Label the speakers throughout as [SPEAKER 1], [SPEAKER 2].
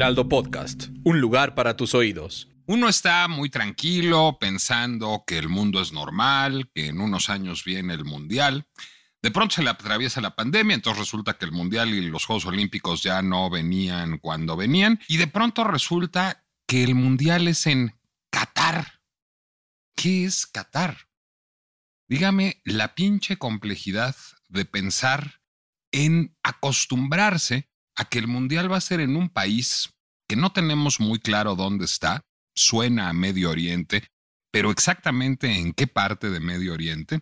[SPEAKER 1] Podcast, un lugar para tus oídos.
[SPEAKER 2] Uno está muy tranquilo pensando que el mundo es normal, que en unos años viene el mundial. De pronto se le atraviesa la pandemia, entonces resulta que el mundial y los Juegos Olímpicos ya no venían cuando venían. Y de pronto resulta que el mundial es en Qatar. ¿Qué es Qatar? Dígame la pinche complejidad de pensar en acostumbrarse a que el mundial va a ser en un país que no tenemos muy claro dónde está, suena a Medio Oriente, pero exactamente en qué parte de Medio Oriente,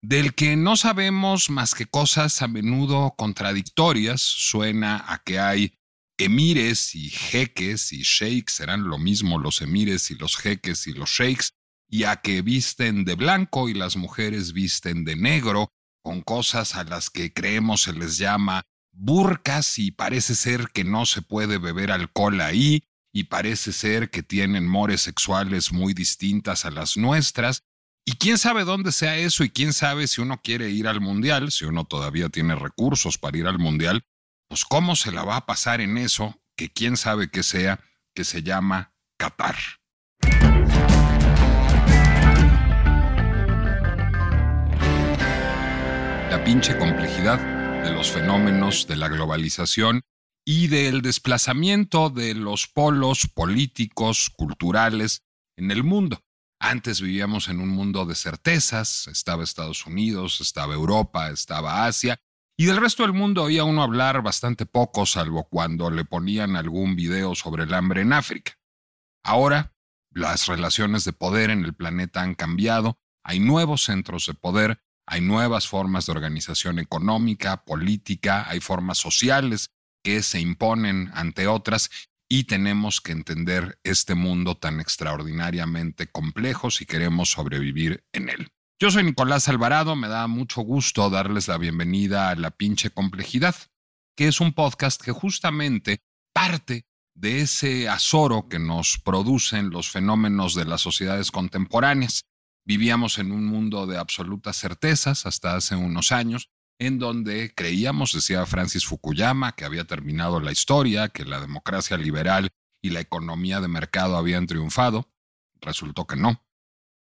[SPEAKER 2] del que no sabemos más que cosas a menudo contradictorias, suena a que hay emires y jeques y sheiks, serán lo mismo los emires y los jeques y los sheiks, y a que visten de blanco y las mujeres visten de negro, con cosas a las que creemos se les llama burcas y parece ser que no se puede beber alcohol ahí y parece ser que tienen mores sexuales muy distintas a las nuestras. Y quién sabe dónde sea eso y quién sabe si uno quiere ir al mundial, si uno todavía tiene recursos para ir al mundial, pues cómo se la va a pasar en eso, que quién sabe qué sea, que se llama Qatar. La pinche complejidad de los fenómenos de la globalización y del desplazamiento de los polos políticos, culturales en el mundo. Antes vivíamos en un mundo de certezas, estaba Estados Unidos, estaba Europa, estaba Asia, y del resto del mundo oía uno hablar bastante poco, salvo cuando le ponían algún video sobre el hambre en África. Ahora, las relaciones de poder en el planeta han cambiado, hay nuevos centros de poder, hay nuevas formas de organización económica, política, hay formas sociales que se imponen ante otras y tenemos que entender este mundo tan extraordinariamente complejo si queremos sobrevivir en él. Yo soy Nicolás Alvarado, me da mucho gusto darles la bienvenida a La pinche complejidad, que es un podcast que justamente parte de ese azoro que nos producen los fenómenos de las sociedades contemporáneas. Vivíamos en un mundo de absolutas certezas hasta hace unos años, en donde creíamos, decía Francis Fukuyama, que había terminado la historia, que la democracia liberal y la economía de mercado habían triunfado. Resultó que no.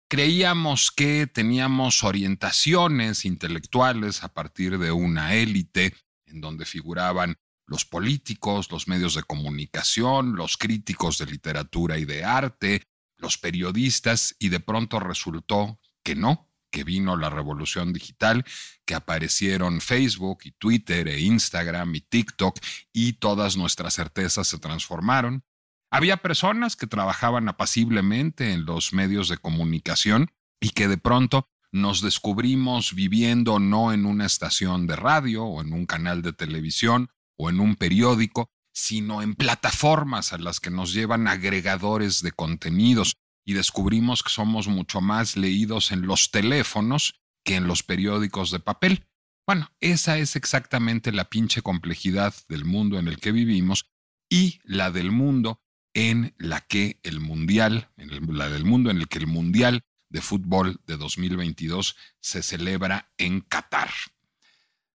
[SPEAKER 2] Creíamos que teníamos orientaciones intelectuales a partir de una élite en donde figuraban los políticos, los medios de comunicación, los críticos de literatura y de arte, los periodistas y de pronto resultó que no, que vino la revolución digital, que aparecieron Facebook y Twitter e Instagram y TikTok y todas nuestras certezas se transformaron. Había personas que trabajaban apaciblemente en los medios de comunicación y que de pronto nos descubrimos viviendo no en una estación de radio o en un canal de televisión o en un periódico, sino en plataformas a las que nos llevan agregadores de contenidos y descubrimos que somos mucho más leídos en los teléfonos que en los periódicos de papel. Bueno, esa es exactamente la pinche complejidad del mundo en el que vivimos y la del mundo en la que el mundial, la del mundo en el que el mundial de fútbol de 2022 se celebra en Qatar.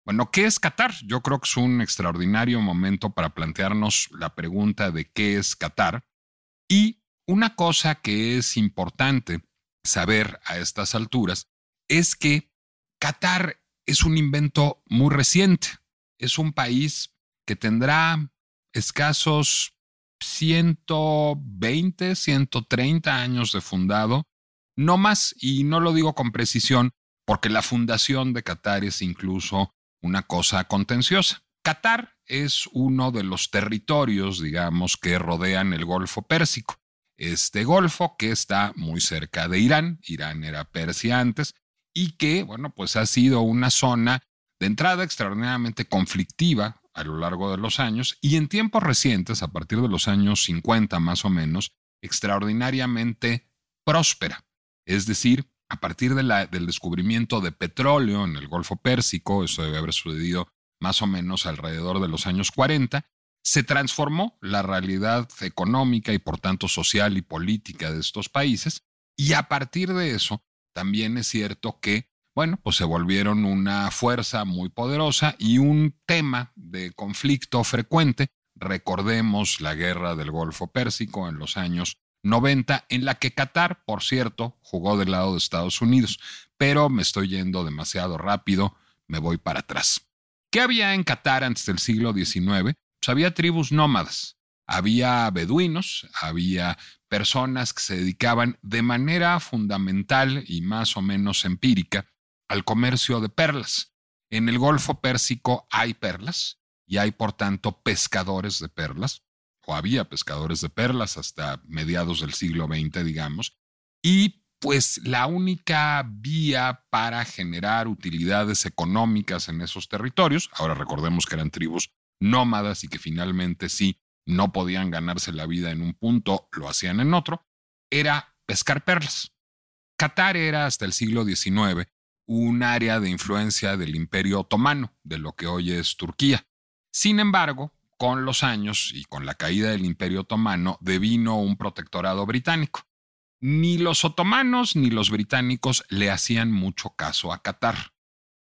[SPEAKER 2] Bueno, ¿qué es Qatar? Yo creo que es un extraordinario momento para plantearnos la pregunta de qué es Qatar. Y una cosa que es importante saber a estas alturas es que Qatar es un invento muy reciente. Es un país que tendrá escasos 120, 130 años de fundado, no más, y no lo digo con precisión, porque la fundación de Qatar es incluso una cosa contenciosa. Qatar es uno de los territorios, digamos, que rodean el Golfo Pérsico. Este Golfo que está muy cerca de Irán, Irán era Persia antes, y que, bueno, pues ha sido una zona de entrada extraordinariamente conflictiva a lo largo de los años y en tiempos recientes, a partir de los años 50 más o menos, extraordinariamente próspera. Es decir, a partir del descubrimiento de petróleo en el Golfo Pérsico, eso debe haber sucedido más o menos alrededor de los años 40, se transformó la realidad económica y por tanto social y política de estos países y a partir de eso también es cierto que, bueno, pues se volvieron una fuerza muy poderosa y un tema de conflicto frecuente. Recordemos la guerra del Golfo Pérsico en los años 90, en la que Qatar, por cierto, jugó del lado de Estados Unidos, pero me estoy yendo demasiado rápido, me voy para atrás. ¿Qué había en Qatar antes del siglo XIX? Pues había tribus nómadas, había beduinos, había personas que se dedicaban de manera fundamental y más o menos empírica al comercio de perlas. En el Golfo Pérsico hay perlas y hay por tanto pescadores de perlas, o había pescadores de perlas hasta mediados del siglo XX, digamos, y pues la única vía para generar utilidades económicas en esos territorios, ahora recordemos que eran tribus nómadas y que finalmente sí no podían ganarse la vida en un punto, lo hacían en otro, era pescar perlas. Qatar era hasta el siglo XIX un área de influencia del imperio otomano, de lo que hoy es Turquía. Sin embargo, con los años y con la caída del imperio otomano, devino un protectorado británico. Ni los otomanos ni los británicos le hacían mucho caso a Qatar.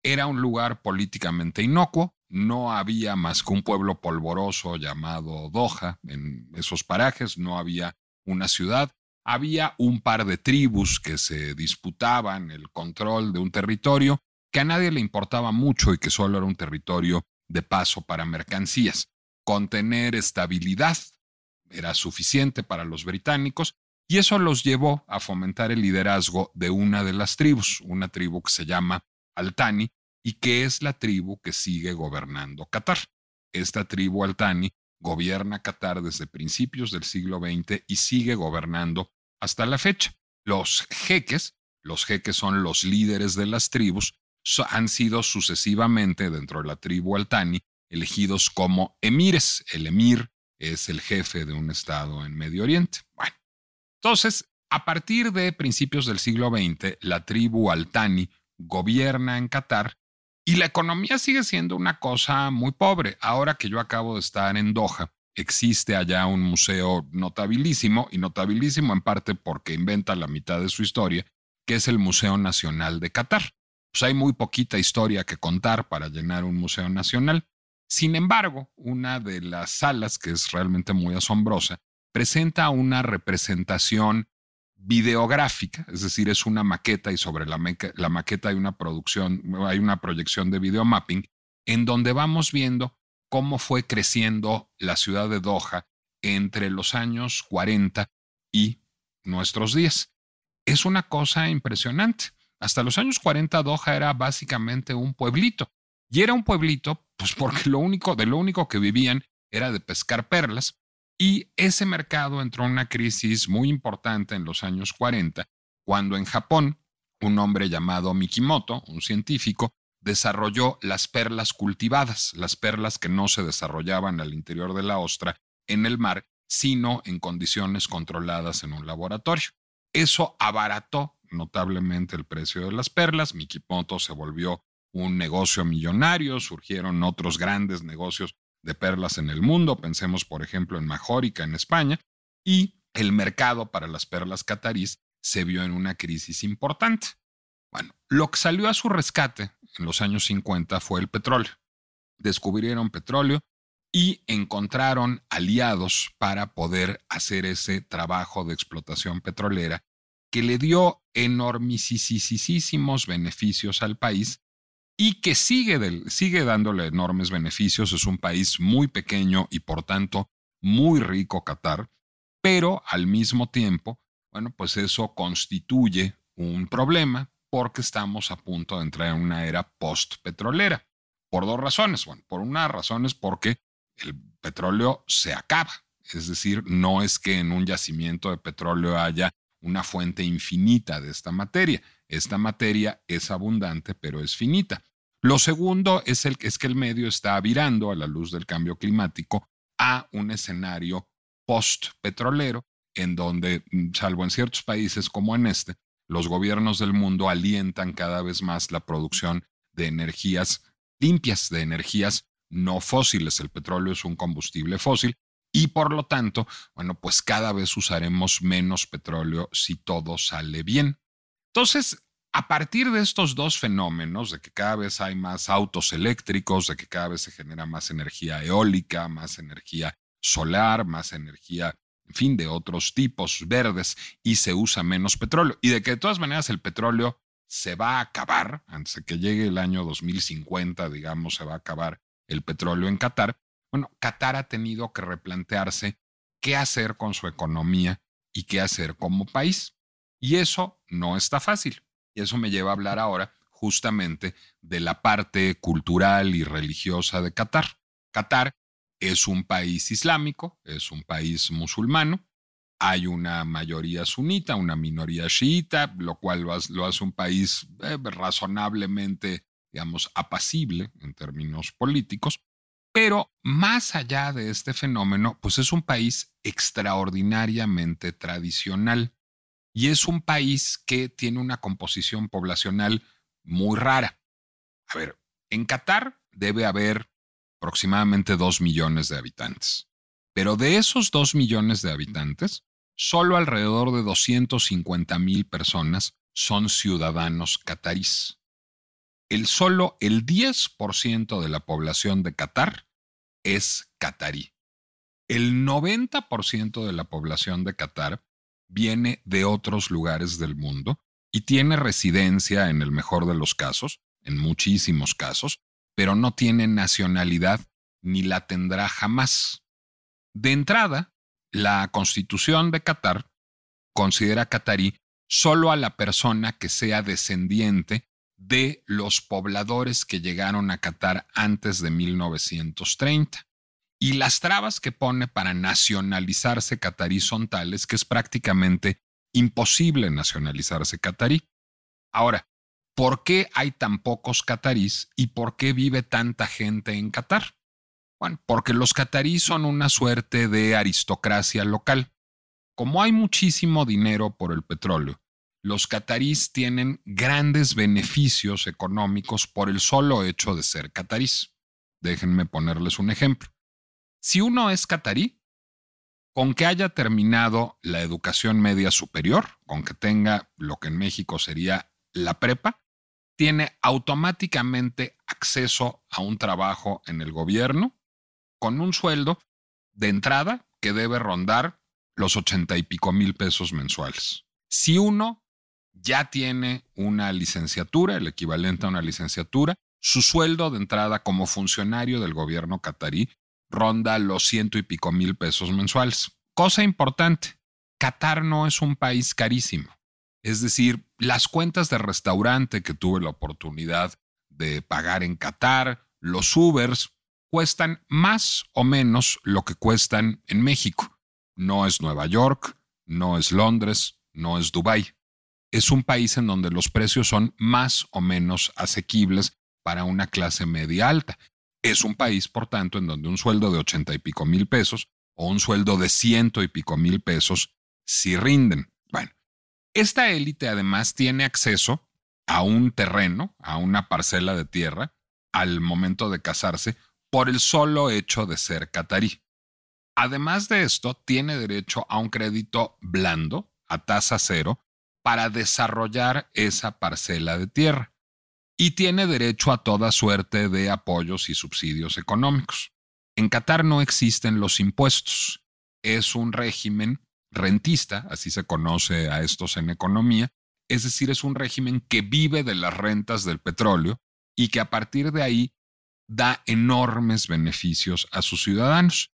[SPEAKER 2] Era un lugar políticamente inocuo, no había más que un pueblo polvoroso llamado Doha en esos parajes, no había una ciudad, había un par de tribus que se disputaban el control de un territorio que a nadie le importaba mucho y que solo era un territorio de paso para mercancías. Contener estabilidad era suficiente para los británicos y eso los llevó a fomentar el liderazgo de una de las tribus, una tribu que se llama Altani, y que es la tribu que sigue gobernando Qatar. Esta tribu Altani gobierna Qatar desde principios del siglo XX y sigue gobernando hasta la fecha. Los jeques, los jeques son los líderes de las tribus, han sido sucesivamente dentro de la tribu Altani elegidos como emires. El emir es el jefe de un estado en Medio Oriente. Bueno, entonces, a partir de principios del siglo XX, la tribu Altani gobierna en Qatar y la economía sigue siendo una cosa muy pobre. Ahora que yo acabo de estar en Doha, existe allá un museo notabilísimo, y notabilísimo en parte porque inventa la mitad de su historia, que es el Museo Nacional de Qatar. Pues hay muy poquita historia que contar para llenar un museo nacional. Sin embargo, una de las salas, que es realmente muy asombrosa, presenta una representación videográfica, es decir, es una maqueta y sobre la, maqueta hay una producción, hay una proyección de videomapping en donde vamos viendo cómo fue creciendo la ciudad de Doha entre los años 40 y nuestros días. Es una cosa impresionante. Hasta los años 40 Doha era básicamente un pueblito. Y era un pueblito, pues porque lo único, de lo único que vivían era de pescar perlas y ese mercado entró en una crisis muy importante en los años 40, cuando en Japón un hombre llamado Mikimoto, un científico, desarrolló las perlas cultivadas, las perlas que no se desarrollaban al interior de la ostra en el mar, sino en condiciones controladas en un laboratorio. Eso abarató notablemente el precio de las perlas, Mikimoto se volvió un negocio millonario, surgieron otros grandes negocios de perlas en el mundo, pensemos por ejemplo en Majórica en España, y el mercado para las perlas catarís se vio en una crisis importante. Bueno, lo que salió a su rescate en los años 50 fue el petróleo. Descubrieron petróleo y encontraron aliados para poder hacer ese trabajo de explotación petrolera que le dio enormisísimos beneficios al país y que sigue, sigue dándole enormes beneficios. Es un país muy pequeño y por tanto muy rico Qatar, pero al mismo tiempo, bueno, pues eso constituye un problema porque estamos a punto de entrar en una era post-petrolera. Por dos razones. Bueno, por una razón es porque el petróleo se acaba. Es decir, no es que en un yacimiento de petróleo haya una fuente infinita de esta materia. Esta materia es abundante, pero es finita. Lo segundo es, el, es que el medio está virando a la luz del cambio climático a un escenario post-petrolero, en donde, mm, salvo en ciertos países como en este, los gobiernos del mundo alientan cada vez más la producción de energías limpias, de energías no fósiles. El petróleo es un combustible fósil y por lo tanto, bueno, pues cada vez usaremos menos petróleo si todo sale bien. Entonces, a partir de estos dos fenómenos, de que cada vez hay más autos eléctricos, de que cada vez se genera más energía eólica, más energía solar, más energía, en fin, de otros tipos verdes y se usa menos petróleo, y de que de todas maneras el petróleo se va a acabar, antes de que llegue el año 2050, digamos, se va a acabar el petróleo en Qatar, bueno, Qatar ha tenido que replantearse qué hacer con su economía y qué hacer como país. Y eso no está fácil. Y eso me lleva a hablar ahora justamente de la parte cultural y religiosa de Qatar. Qatar es un país islámico, es un país musulmano, hay una mayoría sunita, una minoría chiita, lo cual lo hace, un país eh, razonablemente, digamos, apacible en términos políticos. Pero más allá de este fenómeno, pues es un país extraordinariamente tradicional y es un país que tiene una composición poblacional muy rara. A ver, en Qatar debe haber aproximadamente dos millones de habitantes, pero de esos dos millones de habitantes, solo alrededor de 250 mil personas son ciudadanos catarís el solo el 10% de la población de Qatar es catarí. El 90% de la población de Qatar viene de otros lugares del mundo y tiene residencia en el mejor de los casos, en muchísimos casos, pero no tiene nacionalidad ni la tendrá jamás. De entrada, la constitución de Qatar considera catarí solo a la persona que sea descendiente de los pobladores que llegaron a Qatar antes de 1930. Y las trabas que pone para nacionalizarse catarí son tales que es prácticamente imposible nacionalizarse catarí. Ahora, ¿por qué hay tan pocos catarís y por qué vive tanta gente en Qatar? Bueno, porque los cataríes son una suerte de aristocracia local. Como hay muchísimo dinero por el petróleo, los catarís tienen grandes beneficios económicos por el solo hecho de ser catarís. Déjenme ponerles un ejemplo. Si uno es catarí, con que haya terminado la educación media superior, con que tenga lo que en México sería la prepa, tiene automáticamente acceso a un trabajo en el gobierno con un sueldo de entrada que debe rondar los ochenta y pico mil pesos mensuales. Si uno ya tiene una licenciatura, el equivalente a una licenciatura. Su sueldo de entrada como funcionario del gobierno catarí ronda los ciento y pico mil pesos mensuales. Cosa importante, Qatar no es un país carísimo. Es decir, las cuentas de restaurante que tuve la oportunidad de pagar en Qatar, los Ubers, cuestan más o menos lo que cuestan en México. No es Nueva York, no es Londres, no es Dubái es un país en donde los precios son más o menos asequibles para una clase media alta. Es un país, por tanto, en donde un sueldo de ochenta y pico mil pesos o un sueldo de ciento y pico mil pesos sí rinden. Bueno, esta élite además tiene acceso a un terreno, a una parcela de tierra, al momento de casarse, por el solo hecho de ser catarí. Además de esto, tiene derecho a un crédito blando, a tasa cero, para desarrollar esa parcela de tierra y tiene derecho a toda suerte de apoyos y subsidios económicos. En Qatar no existen los impuestos. Es un régimen rentista, así se conoce a estos en economía, es decir, es un régimen que vive de las rentas del petróleo y que a partir de ahí da enormes beneficios a sus ciudadanos.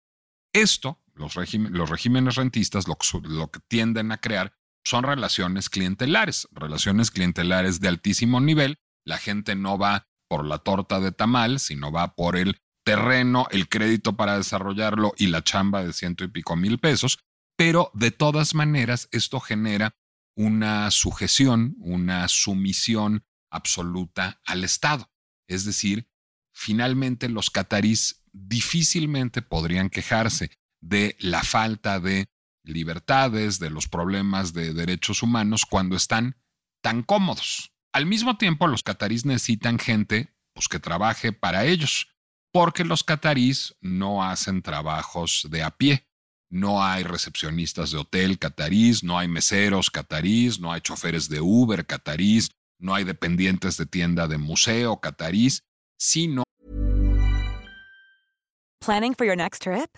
[SPEAKER 2] Esto, los, regímenes rentistas lo que tienden a crear son relaciones clientelares, relaciones clientelares de altísimo nivel. La gente no va por la torta de tamal, sino va por el terreno, el crédito para desarrollarlo y la chamba de ciento y pico mil pesos. Pero de todas maneras, esto genera una sujeción, una sumisión absoluta al Estado. Es decir, finalmente los catarís difícilmente podrían quejarse de la falta de libertades, de los problemas de derechos humanos cuando están tan cómodos. Al mismo tiempo, los catarís necesitan gente pues, que trabaje para ellos, porque los catarís no hacen trabajos de a pie. No hay recepcionistas de hotel catarís, no hay meseros catarís, no hay choferes de Uber catarís, no hay dependientes de tienda de museo catarís, sino
[SPEAKER 3] Planning for your next trip?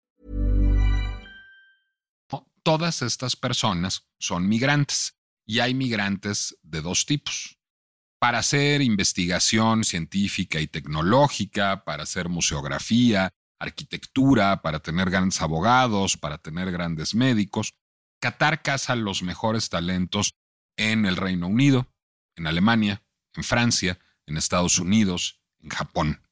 [SPEAKER 2] Todas estas personas son migrantes y hay migrantes de dos tipos. Para hacer investigación científica y tecnológica, para hacer museografía, arquitectura, para tener grandes abogados, para tener grandes médicos, Qatar caza los mejores talentos en el Reino Unido, en Alemania, en Francia, en Estados Unidos, en Japón.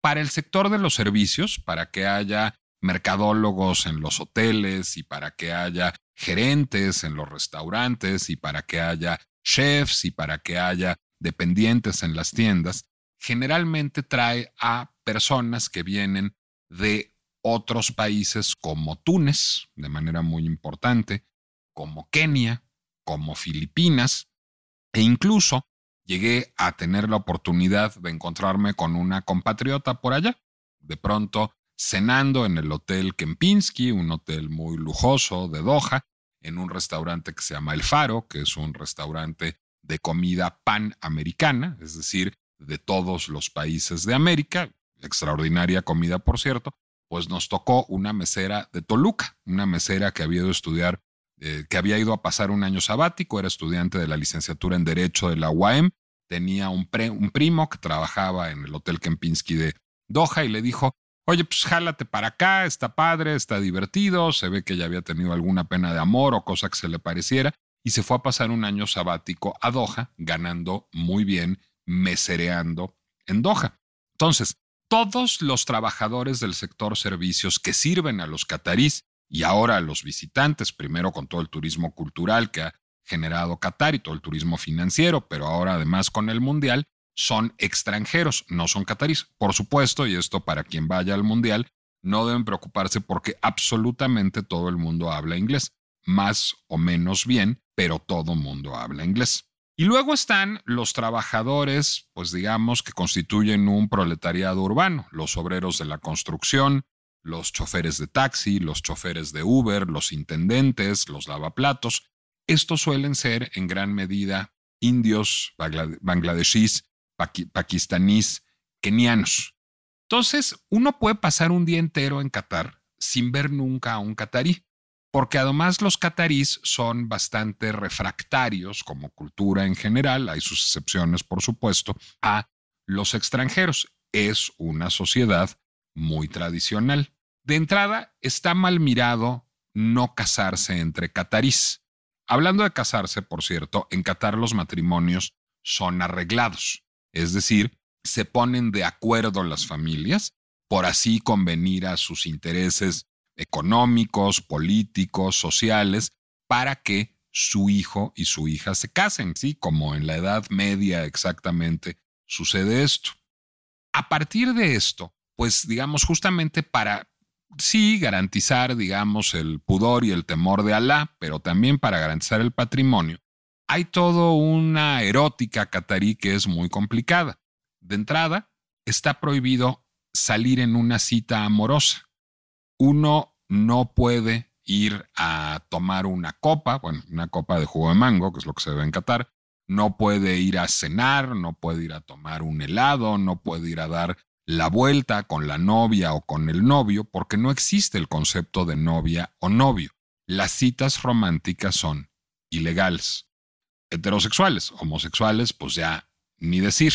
[SPEAKER 2] Para el sector de los servicios, para que haya mercadólogos en los hoteles y para que haya gerentes en los restaurantes y para que haya chefs y para que haya dependientes en las tiendas, generalmente trae a personas que vienen de otros países como Túnez, de manera muy importante, como Kenia, como Filipinas, e incluso llegué a tener la oportunidad de encontrarme con una compatriota por allá. De pronto cenando en el Hotel Kempinski, un hotel muy lujoso de Doha, en un restaurante que se llama El Faro, que es un restaurante de comida panamericana, es decir, de todos los países de América, extraordinaria comida, por cierto, pues nos tocó una mesera de Toluca, una mesera que había ido a estudiar, eh, que había ido a pasar un año sabático, era estudiante de la licenciatura en Derecho de la UAM, tenía un, un primo que trabajaba en el Hotel Kempinski de Doha y le dijo, oye, pues jálate para acá, está padre, está divertido, se ve que ya había tenido alguna pena de amor o cosa que se le pareciera, y se fue a pasar un año sabático a Doha, ganando muy bien, mesereando en Doha. Entonces, todos los trabajadores del sector servicios que sirven a los catarís y ahora a los visitantes, primero con todo el turismo cultural que ha generado Qatar y todo el turismo financiero, pero ahora además con el Mundial, son extranjeros, no son catarís. Por supuesto, y esto para quien vaya al Mundial, no deben preocuparse porque absolutamente todo el mundo habla inglés, más o menos bien, pero todo mundo habla inglés. Y luego están los trabajadores, pues digamos, que constituyen un proletariado urbano, los obreros de la construcción, los choferes de taxi, los choferes de Uber, los intendentes, los lavaplatos. Estos suelen ser en gran medida indios, bangladeshís pakistaníes, kenianos. Entonces, uno puede pasar un día entero en Qatar sin ver nunca a un catarí, porque además los catarís son bastante refractarios como cultura en general, hay sus excepciones por supuesto, a los extranjeros. Es una sociedad muy tradicional. De entrada, está mal mirado no casarse entre catarís. Hablando de casarse, por cierto, en Qatar los matrimonios son arreglados. Es decir, se ponen de acuerdo las familias por así convenir a sus intereses económicos, políticos, sociales, para que su hijo y su hija se casen, ¿sí? Como en la Edad Media exactamente sucede esto. A partir de esto, pues digamos, justamente para, sí, garantizar, digamos, el pudor y el temor de Alá, pero también para garantizar el patrimonio, hay todo una erótica catarí que es muy complicada. De entrada, está prohibido salir en una cita amorosa. Uno no puede ir a tomar una copa, bueno, una copa de jugo de mango, que es lo que se debe en Qatar, no puede ir a cenar, no puede ir a tomar un helado, no puede ir a dar la vuelta con la novia o con el novio, porque no existe el concepto de novia o novio. Las citas románticas son ilegales heterosexuales, homosexuales, pues ya ni decir.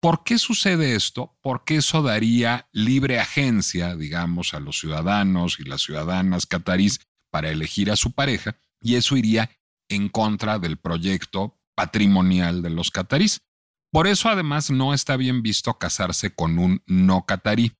[SPEAKER 2] ¿Por qué sucede esto? Porque eso daría libre agencia, digamos, a los ciudadanos y las ciudadanas catarís para elegir a su pareja y eso iría en contra del proyecto patrimonial de los catarís. Por eso además no está bien visto casarse con un no catarí.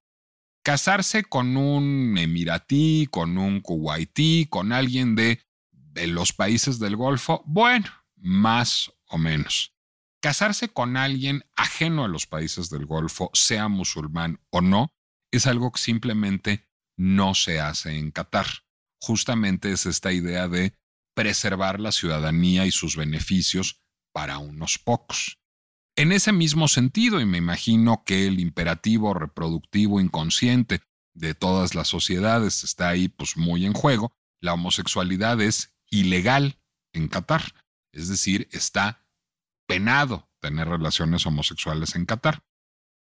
[SPEAKER 2] Casarse con un emiratí, con un kuwaití, con alguien de, de los países del Golfo, bueno, más o menos. Casarse con alguien ajeno a los países del Golfo, sea musulmán o no, es algo que simplemente no se hace en Qatar. Justamente es esta idea de preservar la ciudadanía y sus beneficios para unos pocos. En ese mismo sentido, y me imagino que el imperativo reproductivo inconsciente de todas las sociedades está ahí pues muy en juego, la homosexualidad es ilegal en Qatar, es decir, está penado tener relaciones homosexuales en Qatar.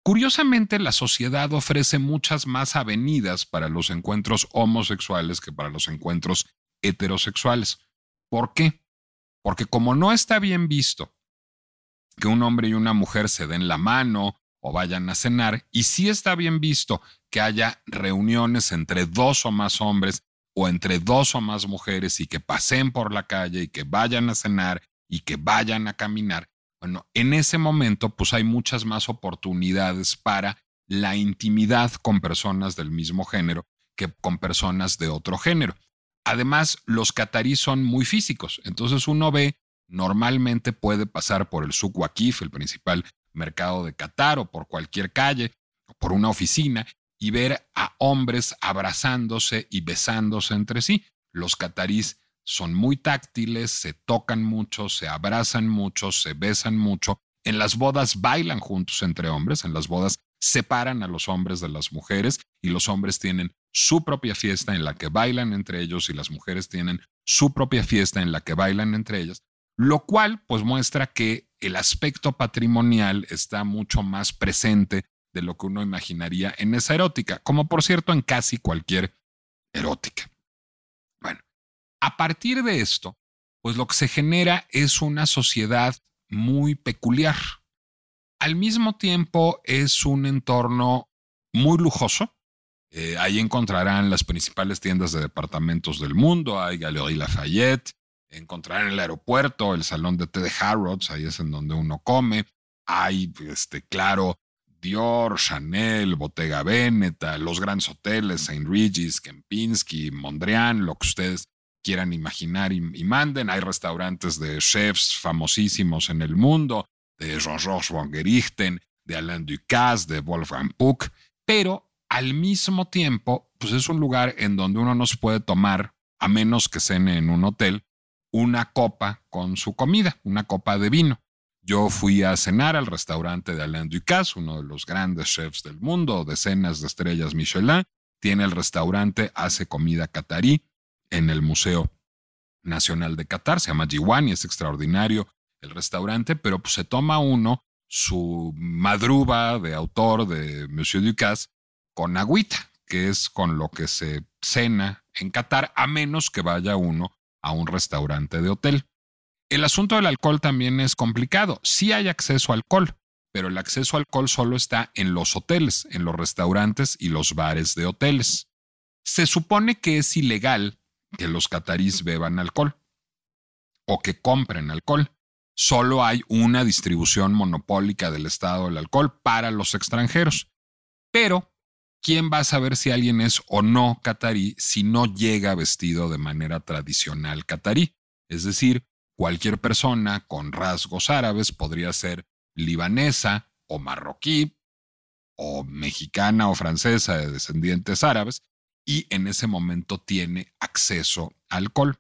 [SPEAKER 2] Curiosamente, la sociedad ofrece muchas más avenidas para los encuentros homosexuales que para los encuentros heterosexuales. ¿Por qué? Porque como no está bien visto que un hombre y una mujer se den la mano o vayan a cenar, y sí está bien visto que haya reuniones entre dos o más hombres o entre dos o más mujeres y que pasen por la calle y que vayan a cenar y que vayan a caminar, bueno, en ese momento pues hay muchas más oportunidades para la intimidad con personas del mismo género que con personas de otro género. Además, los cataríes son muy físicos, entonces uno ve, normalmente puede pasar por el Souk Waqif, el principal mercado de Qatar, o por cualquier calle, o por una oficina, y ver a hombres abrazándose y besándose entre sí. Los cataríes son muy táctiles, se tocan mucho, se abrazan mucho, se besan mucho. En las bodas bailan juntos entre hombres, en las bodas separan a los hombres de las mujeres y los hombres tienen su propia fiesta en la que bailan entre ellos y las mujeres tienen su propia fiesta en la que bailan entre ellas, lo cual pues muestra que el aspecto patrimonial está mucho más presente de lo que uno imaginaría en esa erótica, como por cierto en casi cualquier erótica. Bueno, a partir de esto, pues lo que se genera es una sociedad muy peculiar. Al mismo tiempo es un entorno muy lujoso, eh, ahí encontrarán las principales tiendas de departamentos del mundo. Hay Galerie Lafayette. Encontrarán el aeropuerto, el salón de té de Harrods, ahí es en donde uno come. Hay, este, claro, Dior, Chanel, Bottega Veneta, los grandes hoteles, St. Regis, Kempinski, Mondrian, lo que ustedes quieran imaginar y, manden. Hay restaurantes de chefs famosísimos en el mundo, de Jean-Georges von Gerichten, de Alain Ducasse, de Wolfgang Puck, pero al mismo tiempo, pues es un lugar en donde uno no se puede tomar, a menos que cene en un hotel, una copa con su comida, una copa de vino. Yo fui a cenar al restaurante de Alain Ducasse, uno de los grandes chefs del mundo, decenas de estrellas Michelin. Tiene el restaurante, hace comida catarí en el Museo Nacional de Qatar, se llama Jiwani, es extraordinario el restaurante, pero pues se toma uno su madruba de autor de Monsieur Ducasse con agüita, que es con lo que se cena en Qatar, a menos que vaya uno a un restaurante de hotel. El asunto del alcohol también es complicado. Sí hay acceso a alcohol, pero el acceso al alcohol solo está en los hoteles, en los restaurantes y los bares de hoteles. Se supone que es ilegal que los catarís beban alcohol o que compren alcohol. Solo hay una distribución monopólica del Estado del alcohol para los extranjeros. Pero ¿quién va a saber si alguien es o no catarí si no llega vestido de manera tradicional catarí? Es decir, cualquier persona con rasgos árabes podría ser libanesa o marroquí o mexicana o francesa de descendientes árabes y en ese momento tiene acceso al alcohol.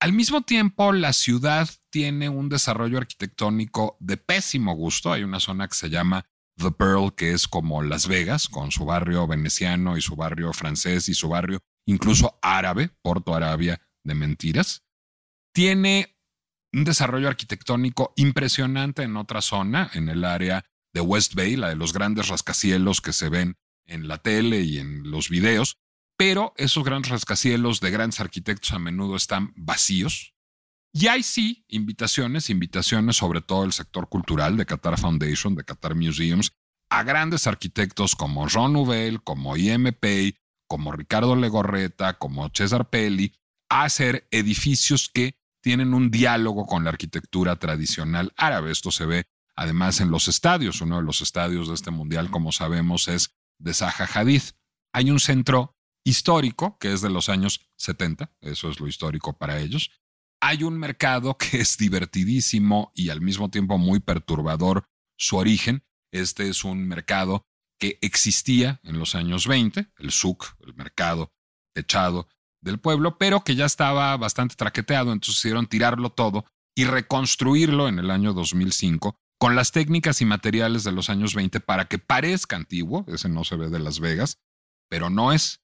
[SPEAKER 2] Al mismo tiempo, la ciudad tiene un desarrollo arquitectónico de pésimo gusto. Hay una zona que se llama The Pearl, que es como Las Vegas, con su barrio veneciano y su barrio francés y su barrio incluso árabe, Porto Arabia de mentiras. Tiene un desarrollo arquitectónico impresionante en otra zona, en el área de West Bay, la de los grandes rascacielos que se ven en la tele y en los videos, pero esos grandes rascacielos de grandes arquitectos a menudo están vacíos. Y hay sí invitaciones, invitaciones sobre todo el sector cultural de Qatar Foundation, de Qatar Museums, a grandes arquitectos como Ron Nouvel, como IMP, como Ricardo Legorreta, como César Pelli, a hacer edificios que tienen un diálogo con la arquitectura tradicional árabe. Esto se ve además en los estadios. Uno de los estadios de este mundial, como sabemos, es de Zaha Hadid. Hay un centro histórico que es de los años 70, eso es lo histórico para ellos. Hay un mercado que es divertidísimo y al mismo tiempo muy perturbador su origen. Este es un mercado que existía en los años 20, el SUC, el mercado techado del pueblo, pero que ya estaba bastante traqueteado, entonces hicieron tirarlo todo y reconstruirlo en el año 2005 con las técnicas y materiales de los años 20 para que parezca antiguo, ese no se ve de Las Vegas, pero no es.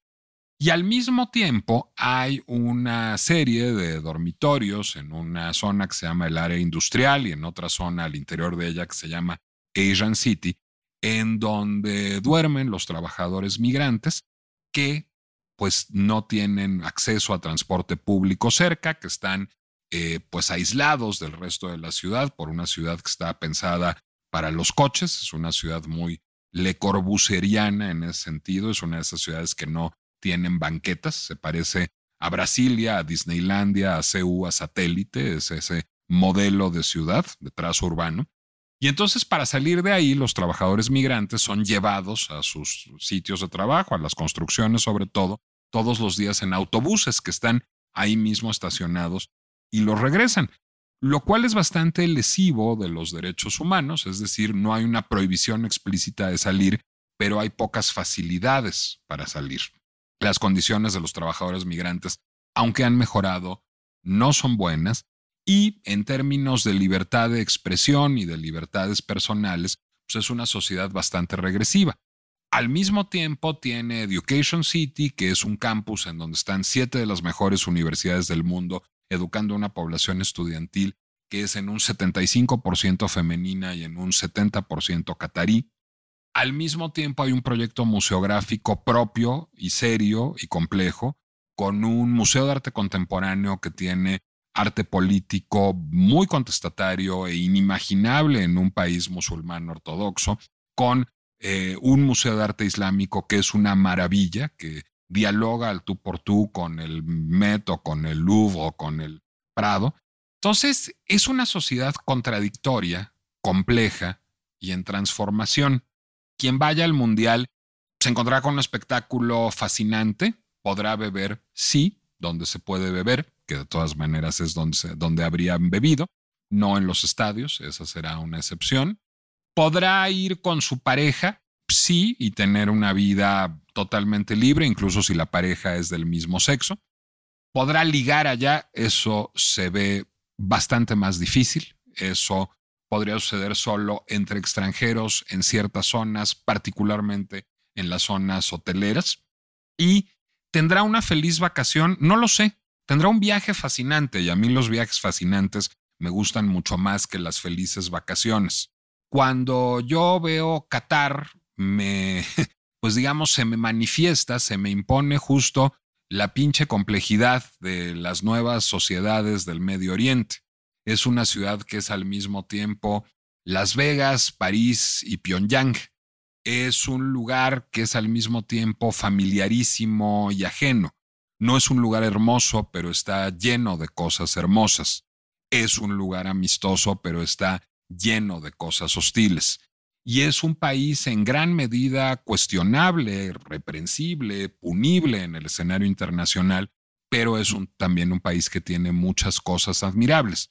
[SPEAKER 2] Y al mismo tiempo hay una serie de dormitorios en una zona que se llama el área industrial y en otra zona al interior de ella que se llama Asian City, en donde duermen los trabajadores migrantes que pues no tienen acceso a transporte público cerca, que están eh, pues aislados del resto de la ciudad por una ciudad que está pensada para los coches, es una ciudad muy le corbuseriana en ese sentido, es una de esas ciudades que no tienen banquetas, se parece a Brasilia, a Disneylandia, a CEU, a satélite, es ese modelo de ciudad, de trazo urbano. Y entonces para salir de ahí, los trabajadores migrantes son llevados a sus sitios de trabajo, a las construcciones sobre todo, todos los días en autobuses que están ahí mismo estacionados y los regresan, lo cual es bastante lesivo de los derechos humanos, es decir, no hay una prohibición explícita de salir, pero hay pocas facilidades para salir. Las condiciones de los trabajadores migrantes, aunque han mejorado, no son buenas y en términos de libertad de expresión y de libertades personales, pues es una sociedad bastante regresiva. Al mismo tiempo tiene Education City, que es un campus en donde están siete de las mejores universidades del mundo, educando a una población estudiantil que es en un 75% femenina y en un 70% catarí. Al mismo tiempo hay un proyecto museográfico propio y serio y complejo, con un museo de arte contemporáneo que tiene arte político muy contestatario e inimaginable en un país musulmán ortodoxo, con eh, un museo de arte islámico que es una maravilla, que dialoga al tú por tú con el Met o con el Louvre o con el Prado. Entonces, es una sociedad contradictoria, compleja y en transformación. Quien vaya al Mundial se encontrará con un espectáculo fascinante, podrá beber, sí, donde se puede beber, que de todas maneras es donde, donde habrían bebido, no en los estadios, esa será una excepción. Podrá ir con su pareja, sí, y tener una vida totalmente libre, incluso si la pareja es del mismo sexo. Podrá ligar allá, eso se ve bastante más difícil, eso podría suceder solo entre extranjeros en ciertas zonas, particularmente en las zonas hoteleras. Y tendrá una feliz vacación, no lo sé, tendrá un viaje fascinante y a mí los viajes fascinantes me gustan mucho más que las felices vacaciones. Cuando yo veo Qatar, me, pues digamos, se me manifiesta, se me impone justo la pinche complejidad de las nuevas sociedades del Medio Oriente. Es una ciudad que es al mismo tiempo Las Vegas, París y Pyongyang. Es un lugar que es al mismo tiempo familiarísimo y ajeno. No es un lugar hermoso, pero está lleno de cosas hermosas. Es un lugar amistoso, pero está lleno de cosas hostiles. Y es un país en gran medida cuestionable, reprensible, punible en el escenario internacional, pero es también un país que tiene muchas cosas admirables.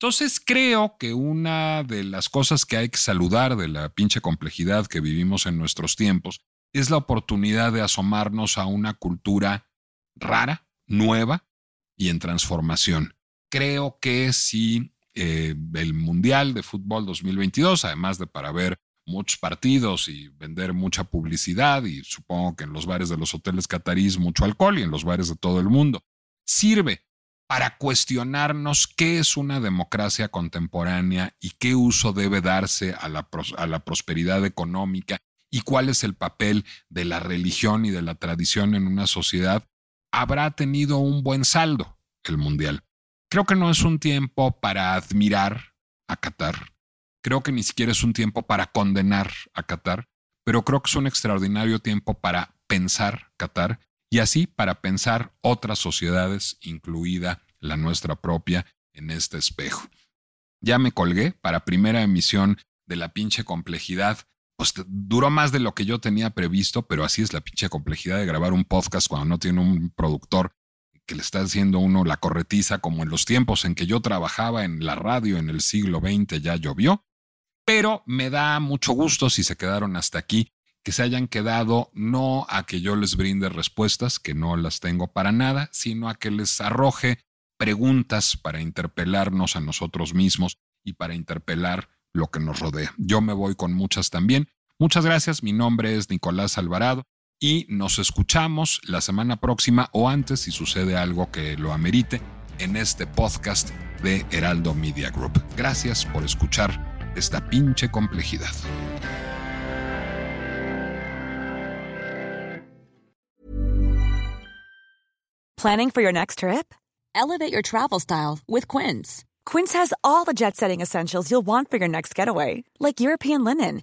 [SPEAKER 2] Entonces creo que una de las cosas que hay que saludar de la pinche complejidad que vivimos en nuestros tiempos es la oportunidad de asomarnos a una cultura rara, nueva y en transformación. Creo que si eh, el Mundial de Fútbol 2022, además de para ver muchos partidos y vender mucha publicidad y supongo que en los bares de los hoteles catarís mucho alcohol y en los bares de todo el mundo, sirve para cuestionarnos qué es una democracia contemporánea y qué uso debe darse a la, a la prosperidad económica y cuál es el papel de la religión y de la tradición en una sociedad, habrá tenido un buen saldo el Mundial. Creo que no es un tiempo para admirar a Qatar. Creo que ni siquiera es un tiempo para condenar a Qatar, pero creo que es un extraordinario tiempo para pensar Qatar y así para pensar otras sociedades, incluida la nuestra propia, en este espejo. Ya me colgué para primera emisión de la pinche complejidad. Pues duró más de lo que yo tenía previsto, pero así es la pinche complejidad de grabar un podcast cuando no tiene un productor que le está haciendo uno la corretiza, como en los tiempos en que yo trabajaba en la radio en el siglo XX ya llovió. Pero me da mucho gusto si se quedaron hasta aquí, que se hayan quedado no a que yo les brinde respuestas, que no las tengo para nada, sino a que les arroje preguntas para interpelarnos a nosotros mismos y para interpelar lo que nos rodea. Yo me voy con muchas también. Muchas gracias, mi nombre es Nicolás Alvarado y nos escuchamos la semana próxima o antes si sucede algo que lo amerite en este podcast de Heraldo Media Group. Gracias por escuchar esta pinche complejidad.
[SPEAKER 3] Planning for your next trip? Elevate your travel style with Quince. Quince has all the jet-setting essentials you'll want for your next getaway, like European linen